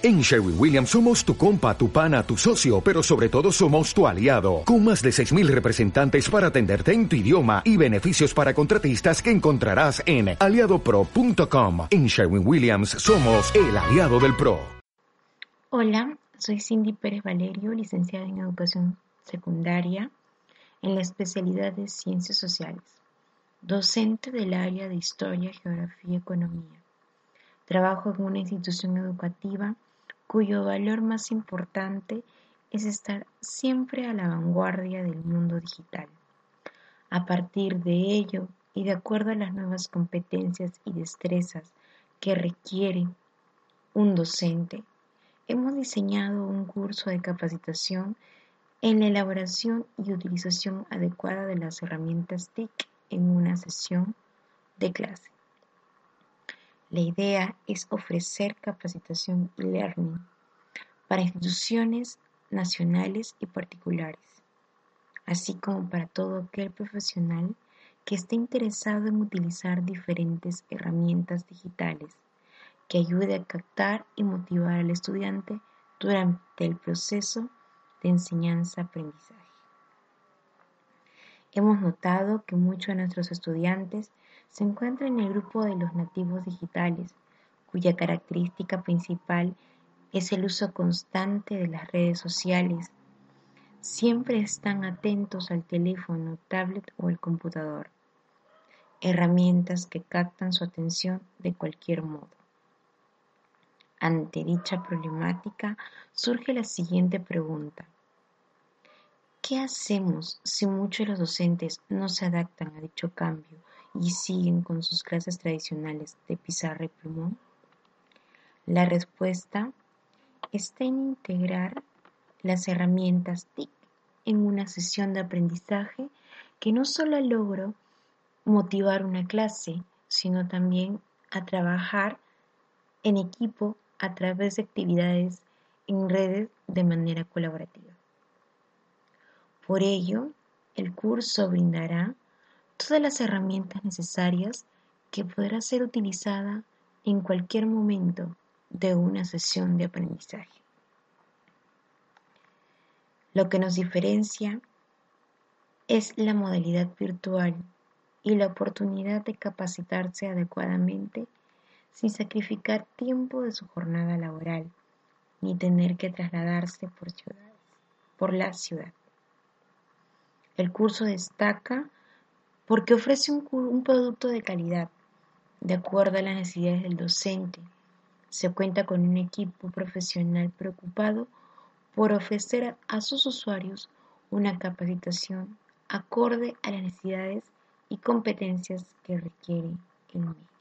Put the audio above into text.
En Sherwin Williams somos tu compa, tu pana, tu socio, pero sobre todo somos tu aliado, con más de 6.000 representantes para atenderte en tu idioma y beneficios para contratistas que encontrarás en aliadopro.com. En Sherwin Williams somos el aliado del PRO. Hola, soy Cindy Pérez Valerio, licenciada en Educación Secundaria en la especialidad de Ciencias Sociales, docente del área de Historia, Geografía y Economía. Trabajo en una institución educativa cuyo valor más importante es estar siempre a la vanguardia del mundo digital. A partir de ello y de acuerdo a las nuevas competencias y destrezas que requiere un docente, hemos diseñado un curso de capacitación en la elaboración y utilización adecuada de las herramientas TIC en una sesión de clase. La idea es ofrecer capacitación y learning para instituciones nacionales y particulares, así como para todo aquel profesional que esté interesado en utilizar diferentes herramientas digitales que ayude a captar y motivar al estudiante durante el proceso de enseñanza-aprendizaje. Hemos notado que muchos de nuestros estudiantes se encuentra en el grupo de los nativos digitales, cuya característica principal es el uso constante de las redes sociales. Siempre están atentos al teléfono, tablet o el computador, herramientas que captan su atención de cualquier modo. Ante dicha problemática surge la siguiente pregunta. ¿Qué hacemos si muchos de los docentes no se adaptan a dicho cambio y siguen con sus clases tradicionales de pizarra y plumón? La respuesta está en integrar las herramientas TIC en una sesión de aprendizaje que no solo logro motivar una clase, sino también a trabajar en equipo a través de actividades en redes de manera colaborativa. Por ello, el curso brindará todas las herramientas necesarias que podrá ser utilizada en cualquier momento de una sesión de aprendizaje. Lo que nos diferencia es la modalidad virtual y la oportunidad de capacitarse adecuadamente sin sacrificar tiempo de su jornada laboral ni tener que trasladarse por, por la ciudad. El curso destaca porque ofrece un, producto de calidad, de acuerdo a las necesidades del docente. Se cuenta con un equipo profesional preocupado por ofrecer a sus usuarios una capacitación acorde a las necesidades y competencias que requiere el medio.